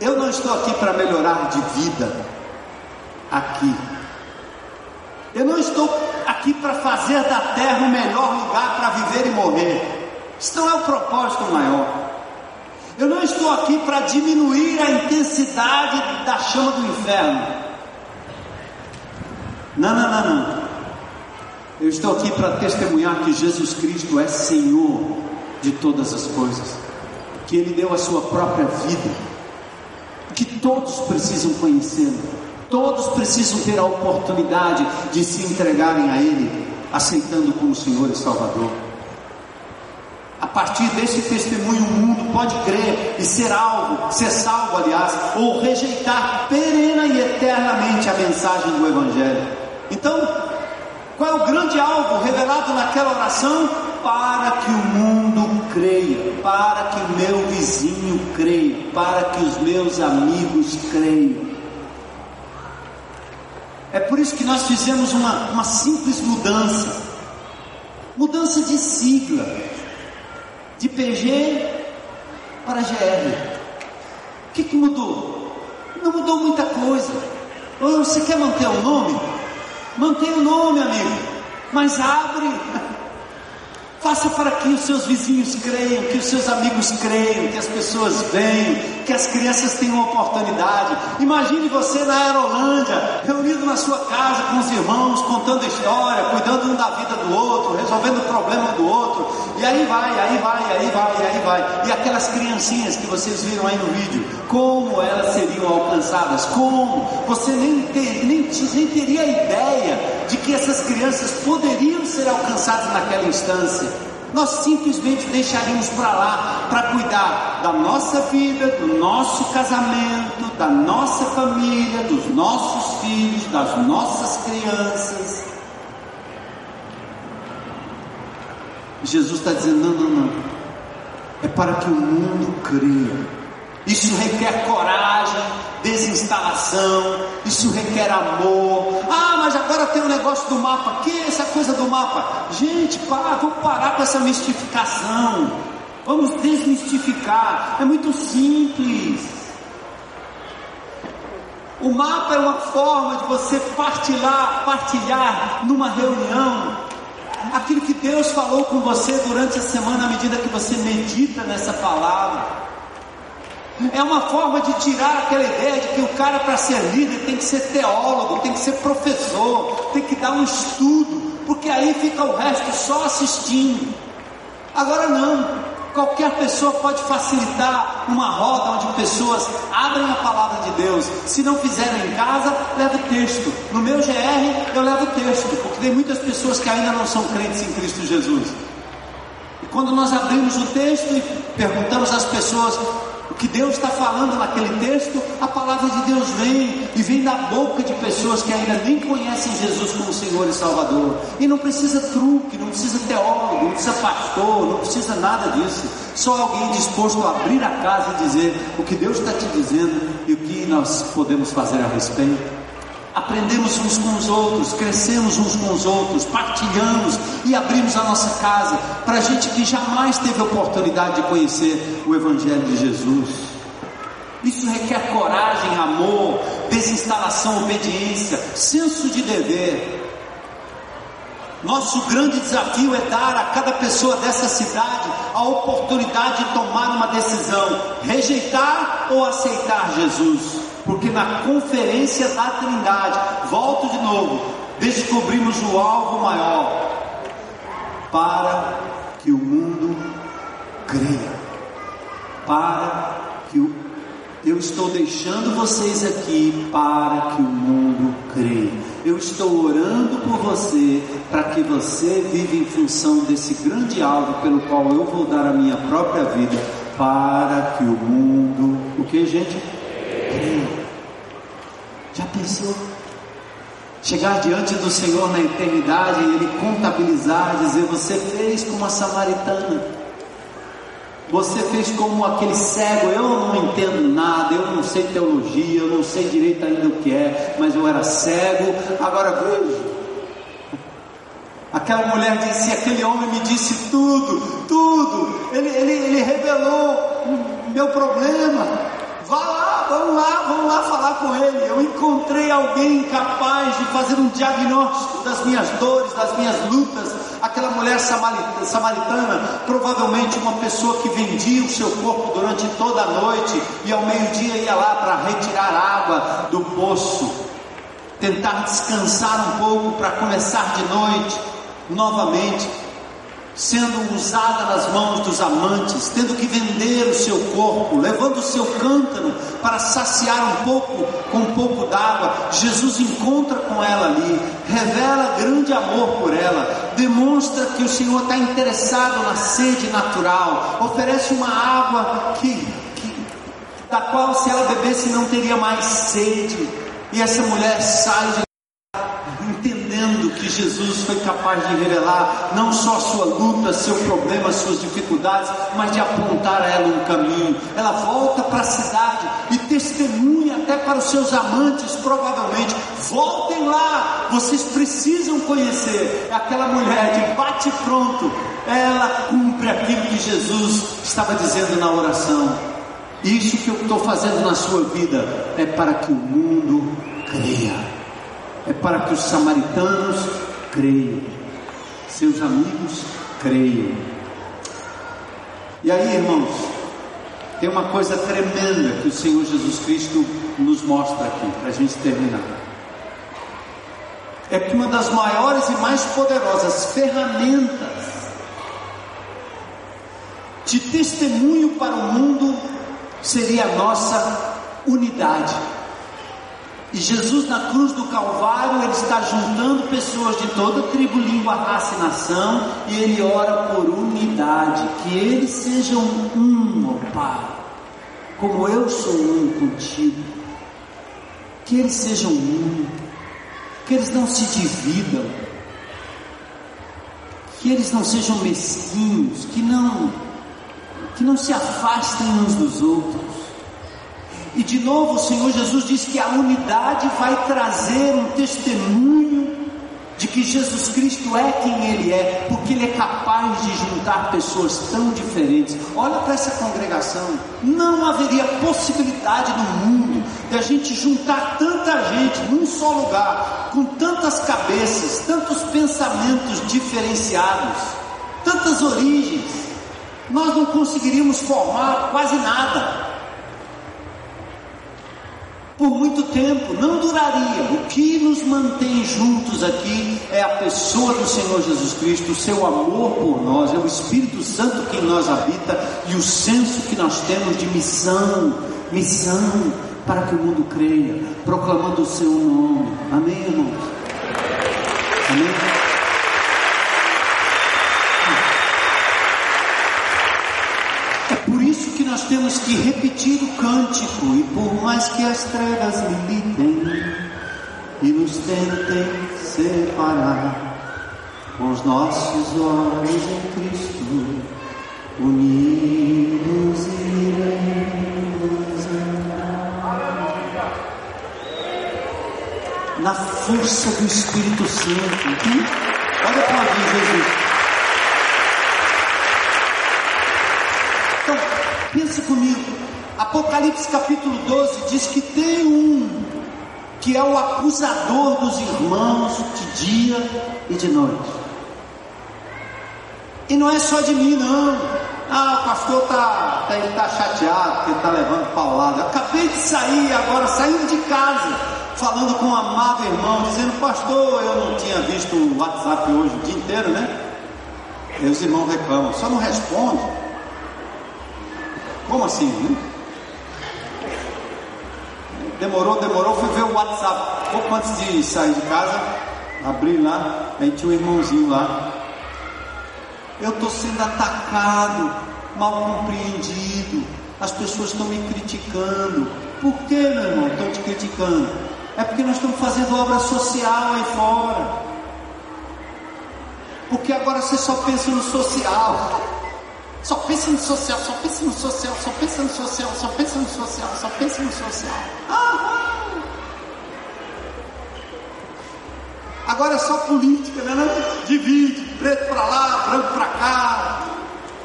Eu não estou aqui para melhorar de vida, aqui. Eu não estou aqui para fazer da terra o melhor lugar para viver e morrer. Isso não é o propósito maior. Eu não estou aqui para diminuir a intensidade da chama do inferno. Não, não, não, não. Eu estou aqui para testemunhar que Jesus Cristo é Senhor de todas as coisas, que Ele deu a sua própria vida, que todos precisam conhecê-lo, todos precisam ter a oportunidade de se entregarem a Ele, aceitando como Senhor e Salvador. A partir desse testemunho, o mundo pode crer e ser alvo, ser salvo, aliás, ou rejeitar perena e eternamente a mensagem do Evangelho. Então, qual é o grande alvo revelado naquela oração? Para que o mundo creia, para que o meu vizinho creia, para que os meus amigos creiam. É por isso que nós fizemos uma, uma simples mudança mudança de sigla de PG para GR. O que, que mudou? Não mudou muita coisa. Ou você quer manter o nome? Mantenha o nome, amigo. Mas abre [LAUGHS] Faça para que os seus vizinhos creiam, que os seus amigos creiam, que as pessoas venham, que as crianças tenham oportunidade. Imagine você na Aerolândia, reunido na sua casa com os irmãos, contando história, cuidando um da vida do outro, resolvendo o problema do outro. E aí vai, aí vai, aí vai, aí vai. E aquelas criancinhas que vocês viram aí no vídeo, como elas seriam alcançadas? Como? Você nem, ter, nem, nem teria ideia de que essas crianças poderiam ser alcançadas naquela instância, nós simplesmente deixaríamos para lá para cuidar da nossa vida, do nosso casamento, da nossa família, dos nossos filhos, das nossas crianças. Jesus está dizendo: não, não, não. É para que o mundo creia isso requer coragem, desinstalação, isso requer amor. Ah, mas agora tem o um negócio do mapa. Que é essa coisa do mapa? Gente, para, vamos parar com essa mistificação. Vamos desmistificar. É muito simples. O mapa é uma forma de você partilhar, partilhar numa reunião aquilo que Deus falou com você durante a semana à medida que você medita nessa palavra. É uma forma de tirar aquela ideia de que o cara, para ser líder, tem que ser teólogo, tem que ser professor, tem que dar um estudo, porque aí fica o resto só assistindo. Agora não. Qualquer pessoa pode facilitar uma roda onde pessoas abrem a palavra de Deus. Se não fizerem em casa, leva o texto. No meu GR, eu levo o texto, porque tem muitas pessoas que ainda não são crentes em Cristo Jesus. E quando nós abrimos o texto e perguntamos às pessoas O que Deus está falando naquele texto, a palavra de Deus vem e vem da boca de pessoas que ainda nem conhecem Jesus como Senhor e Salvador. E não precisa truque, não precisa teólogo, não precisa pastor, não precisa nada disso. Só alguém disposto a abrir a casa e dizer o que Deus está te dizendo e o que nós podemos fazer a respeito aprendemos uns com os outros, crescemos uns com os outros, partilhamos e abrimos a nossa casa para gente que jamais teve oportunidade de conhecer o Evangelho de Jesus. Isso requer coragem, amor, desinstalação, obediência, senso de dever. Nosso grande desafio é dar a cada pessoa dessa cidade a oportunidade de tomar uma decisão: rejeitar ou aceitar Jesus porque na conferência da Trindade, volto de novo, descobrimos o alvo maior para que o mundo creia, para que o eu estou deixando vocês aqui para que o mundo creia. Eu estou orando por você para que você viva em função desse grande alvo pelo qual eu vou dar a minha própria vida para que o mundo, o que gente? Já pensou? Chegar diante do Senhor na eternidade e Ele contabilizar, dizer: Você fez como a samaritana, você fez como aquele cego. Eu não entendo nada, eu não sei teologia, eu não sei direito ainda o que é, mas eu era cego, agora vejo. Aquela mulher disse: Aquele homem me disse tudo, tudo, ele, ele, ele revelou meu problema. Vá lá, vamos lá, vamos lá falar com ele. Eu encontrei alguém capaz de fazer um diagnóstico das minhas dores, das minhas lutas. Aquela mulher samaritana, provavelmente uma pessoa que vendia o seu corpo durante toda a noite e ao meio-dia ia lá para retirar água do poço, tentar descansar um pouco para começar de noite novamente sendo usada nas mãos dos amantes, tendo que vender o seu corpo, levando o seu cântaro para saciar um pouco com um pouco d'água. Jesus encontra com ela ali, revela grande amor por ela, demonstra que o Senhor está interessado na sede natural, oferece uma água que, que da qual se ela bebesse não teria mais sede. E essa mulher sai de que Jesus foi capaz de revelar não só a sua luta, seu problema, suas dificuldades, mas de apontar a ela um caminho. Ela volta para a cidade e testemunha até para os seus amantes, provavelmente. Voltem lá, vocês precisam conhecer. É aquela mulher de bate pronto, ela cumpre aquilo que Jesus estava dizendo na oração. Isso que eu estou fazendo na sua vida é para que o mundo creia é para que os samaritanos creiam, seus amigos creiam. E aí, irmãos, tem uma coisa tremenda que o Senhor Jesus Cristo nos mostra aqui, para a gente terminar. É que uma das maiores e mais poderosas ferramentas de testemunho para o mundo seria a nossa unidade. E Jesus na cruz do Calvário, ele está juntando pessoas de toda tribo, língua, raça e nação, e ele ora por unidade, que eles sejam um, ó Pai, como eu sou um contigo. Que eles sejam um, que eles não se dividam, que eles não sejam mesquinhos, que não que não se afastem uns dos outros e de novo o Senhor Jesus diz que a unidade vai trazer um testemunho de que Jesus Cristo é quem Ele é, porque Ele é capaz de juntar pessoas tão diferentes. Olha para essa congregação, não haveria possibilidade no mundo de a gente juntar tanta gente num só lugar, com tantas cabeças, tantos pensamentos diferenciados, tantas origens. Nós não conseguiríamos formar quase nada por muito tempo, não duraria. O que nos mantém juntos aqui é a pessoa do Senhor Jesus Cristo, o seu amor por nós, é o Espírito Santo que em nós habita e o senso que nós temos de missão, missão para que o mundo creia, proclamando o seu nome. Amém, irmãos? Amém? É por isso que repetir o cântico, e por mais que as trevas militem e nos tentem separar, com os nossos olhos em Cristo, unidos iremos andar. Na força do Espírito Santo. Olha para mim, Jesus. Pensa comigo, Apocalipse capítulo 12 diz que tem um que é o acusador dos irmãos de dia e de noite. E não é só de mim, não. Ah, o pastor tá, tá, ele tá chateado porque está levando paulada. Acabei de sair agora, saindo de casa, falando com um amado irmão, dizendo, pastor, eu não tinha visto o WhatsApp hoje o dia inteiro, né? E os irmãos reclamam, só não responde. Como assim, né? Demorou, demorou, fui ver o WhatsApp. Pouco antes de sair de casa, abri lá, aí tinha um irmãozinho lá. Eu estou sendo atacado, mal compreendido. As pessoas estão me criticando. Por que, meu irmão, estão te criticando? É porque nós estamos fazendo obra social aí fora. Porque agora você só pensa no social. Só pensa no social, só pensa no social, só pensa no social, só pensa no social, só pensa no social. Ah, Agora é só política, né? Divide, preto para lá, branco para cá,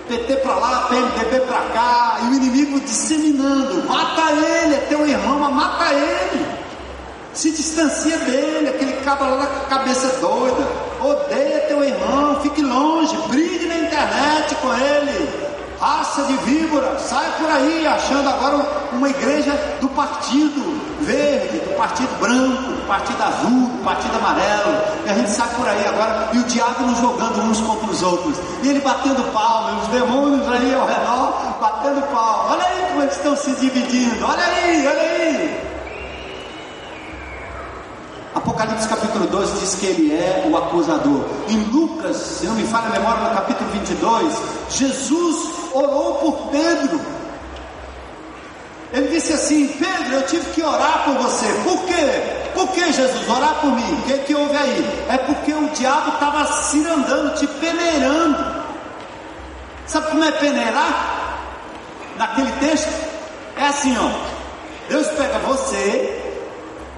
PT para lá, PMDB para cá, e o inimigo disseminando. Mata ele, é teu mas mata ele. Se distancia dele, aquele cabra lá com a cabeça doida. Odeia teu irmão, fique longe, brigue na internet com ele. Raça de víbora, sai por aí achando agora uma igreja do partido verde, do partido branco, do partido azul, do partido amarelo. E a gente sai por aí agora e o diabo nos jogando uns contra os outros. E ele batendo palma, os demônios aí ao redor batendo palma. Olha aí como eles estão se dividindo. Olha aí, olha aí. Apocalipse capítulo 2 diz que ele é o acusador. Em Lucas, se não me falha a memória, no capítulo 22, Jesus orou por Pedro. Ele disse assim: Pedro, eu tive que orar por você. Por quê? Por que Jesus? Orar por mim. O que, que houve aí? É porque o diabo estava cirandando, te peneirando. Sabe como é peneirar? Naquele texto? É assim, ó. Deus pega você,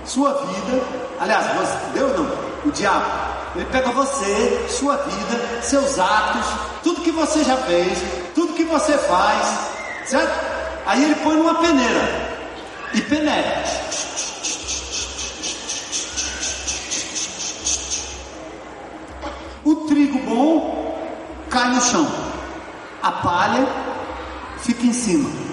sua vida, Aliás, Deus não, o diabo. Ele pega você, sua vida, seus atos, tudo que você já fez, tudo que você faz, certo? Aí ele põe numa peneira e peneira. O trigo bom cai no chão, a palha fica em cima.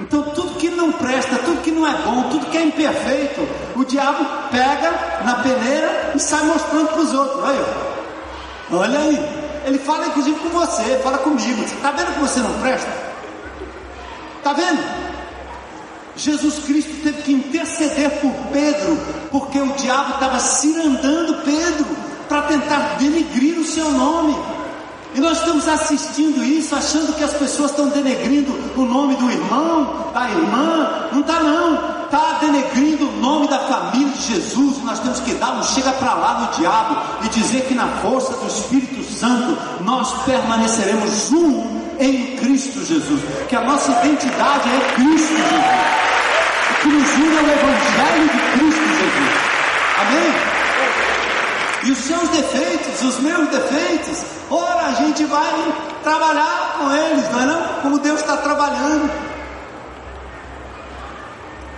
Então tudo que não presta, tudo que não é bom, tudo que é imperfeito, o diabo pega na peneira e sai mostrando para os outros. Olha, olha aí. Ele fala inclusive com você, fala comigo. Está vendo que você não presta? Está vendo? Jesus Cristo teve que interceder por Pedro, porque o diabo estava cirandando Pedro para tentar denegrir o seu nome. E nós estamos assistindo isso, achando que as pessoas estão denegrindo o nome do irmão, da irmã. Não está não. Está denegrindo o nome da família de Jesus. Nós temos que dar um chega para lá no diabo e dizer que na força do Espírito Santo nós permaneceremos um em Cristo Jesus. Que a nossa identidade é Cristo Jesus. O que nos une é o Evangelho de Cristo Jesus. Amém? E os seus defeitos, os meus defeitos, ora a gente vai trabalhar com eles, não é não? Como Deus está trabalhando.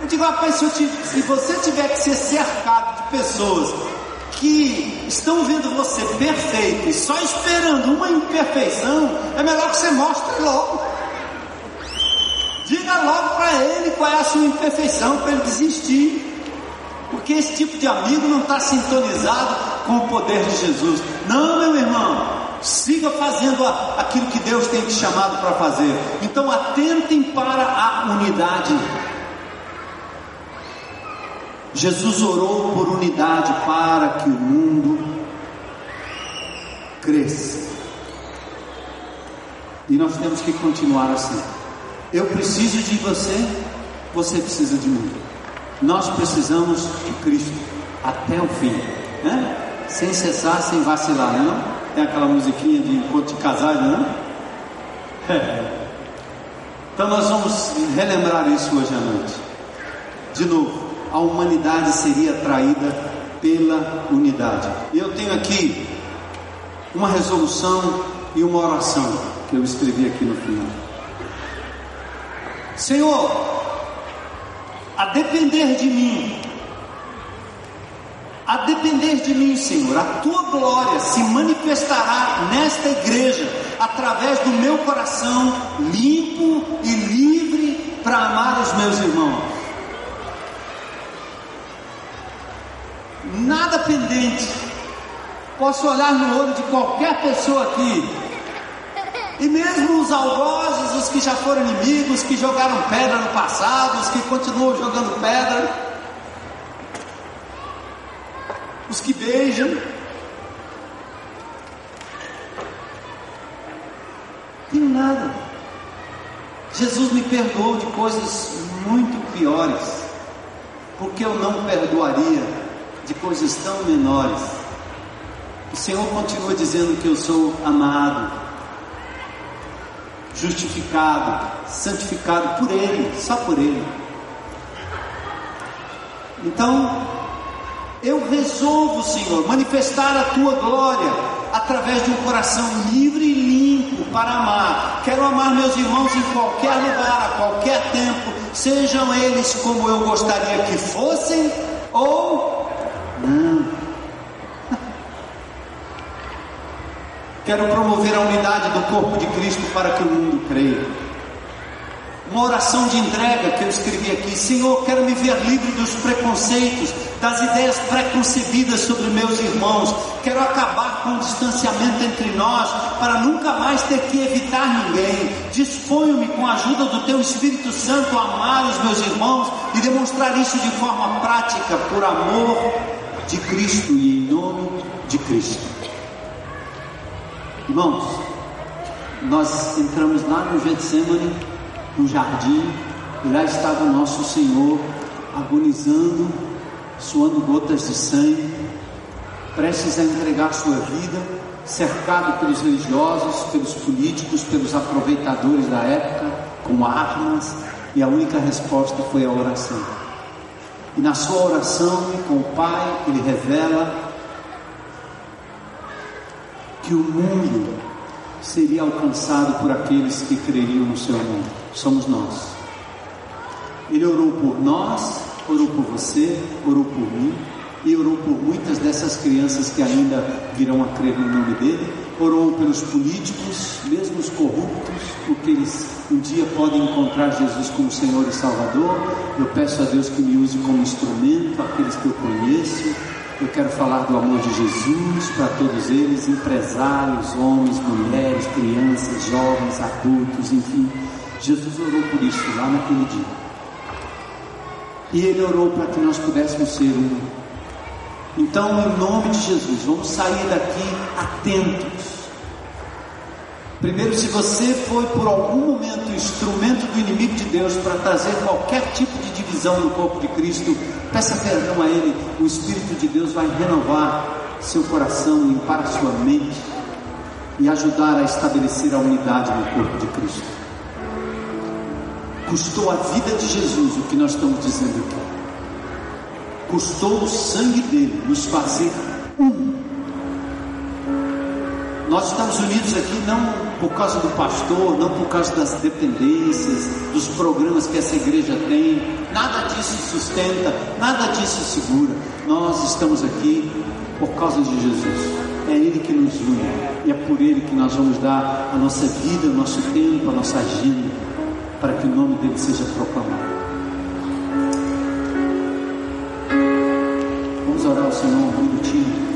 Eu digo, rapaz, se, te, se você tiver que ser cercado de pessoas que estão vendo você perfeito e só esperando uma imperfeição, é melhor que você mostre logo. Diga logo para ele qual é a sua imperfeição para ele desistir. Porque esse tipo de amigo não está sintonizado com o poder de Jesus. Não, meu irmão. Siga fazendo aquilo que Deus tem te chamado para fazer. Então atentem para a unidade. Jesus orou por unidade para que o mundo cresça. E nós temos que continuar assim. Eu preciso de você, você precisa de mim. Nós precisamos de Cristo até o fim, né? Sem cessar, sem vacilar, né? Não? Tem aquela musiquinha de encontro de casais, né? É. Então nós vamos relembrar isso hoje à noite. De novo, a humanidade seria atraída pela unidade. E eu tenho aqui uma resolução e uma oração que eu escrevi aqui no final. Senhor, a depender de mim, a depender de mim, Senhor, a tua glória se manifestará nesta igreja através do meu coração limpo e livre para amar os meus irmãos. Nada pendente. Posso olhar no olho de qualquer pessoa aqui. E mesmo os algozes, os que já foram inimigos, que jogaram pedra no passado, os que continuam jogando pedra, os que beijam, tenho nada. Jesus me perdoou de coisas muito piores, porque eu não perdoaria de coisas tão menores. O Senhor continua dizendo que eu sou amado, justificado, santificado por Ele, só por Ele. Então, eu resolvo, Senhor, manifestar a tua glória através de um coração livre e limpo para amar. Quero amar meus irmãos em qualquer lugar, a qualquer tempo, sejam eles como eu gostaria que fossem ou não. [LAUGHS] Quero promover a unidade do corpo de Cristo para que o mundo creia. Uma oração de entrega que eu escrevi aqui: Senhor, quero me ver livre dos preconceitos, das ideias preconcebidas sobre meus irmãos. Quero acabar com o distanciamento entre nós, para nunca mais ter que evitar ninguém. Disponho-me, com a ajuda do Teu Espírito Santo, a amar os meus irmãos e demonstrar isso de forma prática, por amor de Cristo e em nome de Cristo. Irmãos, nós entramos lá no Getsemane, no jardim, lá estava o nosso Senhor agonizando, suando gotas de sangue, prestes a entregar sua vida, cercado pelos religiosos, pelos políticos, pelos aproveitadores da época, com armas, e a única resposta foi a oração. E na sua oração com o Pai, ele revela que o mundo seria alcançado por aqueles que creriam no seu nome. Somos nós. Ele orou por nós, orou por você, orou por mim e orou por muitas dessas crianças que ainda virão a crer no nome dele. Orou pelos políticos, mesmo os corruptos, porque eles um dia podem encontrar Jesus como Senhor e Salvador. Eu peço a Deus que me use como instrumento, aqueles que eu conheço. Eu quero falar do amor de Jesus para todos eles, empresários, homens, mulheres, crianças, jovens, adultos, enfim. Jesus orou por isso lá naquele dia. E ele orou para que nós pudéssemos ser um. Então, em nome de Jesus, vamos sair daqui atentos. Primeiro, se você foi por algum momento instrumento do inimigo de Deus para trazer qualquer tipo de divisão no corpo de Cristo, peça perdão a Ele. O Espírito de Deus vai renovar seu coração, limpar a sua mente e ajudar a estabelecer a unidade no corpo de Cristo. Custou a vida de Jesus o que nós estamos dizendo aqui. Custou o sangue dele nos fazer um. Nós estamos unidos aqui não por causa do pastor, não por causa das dependências, dos programas que essa igreja tem. Nada disso sustenta, nada disso segura. Nós estamos aqui por causa de Jesus. É Ele que nos une e é por Ele que nós vamos dar a nossa vida, o nosso tempo, a nossa agenda, para que o nome dele seja proclamado. Vamos orar ao Senhor um minutinho.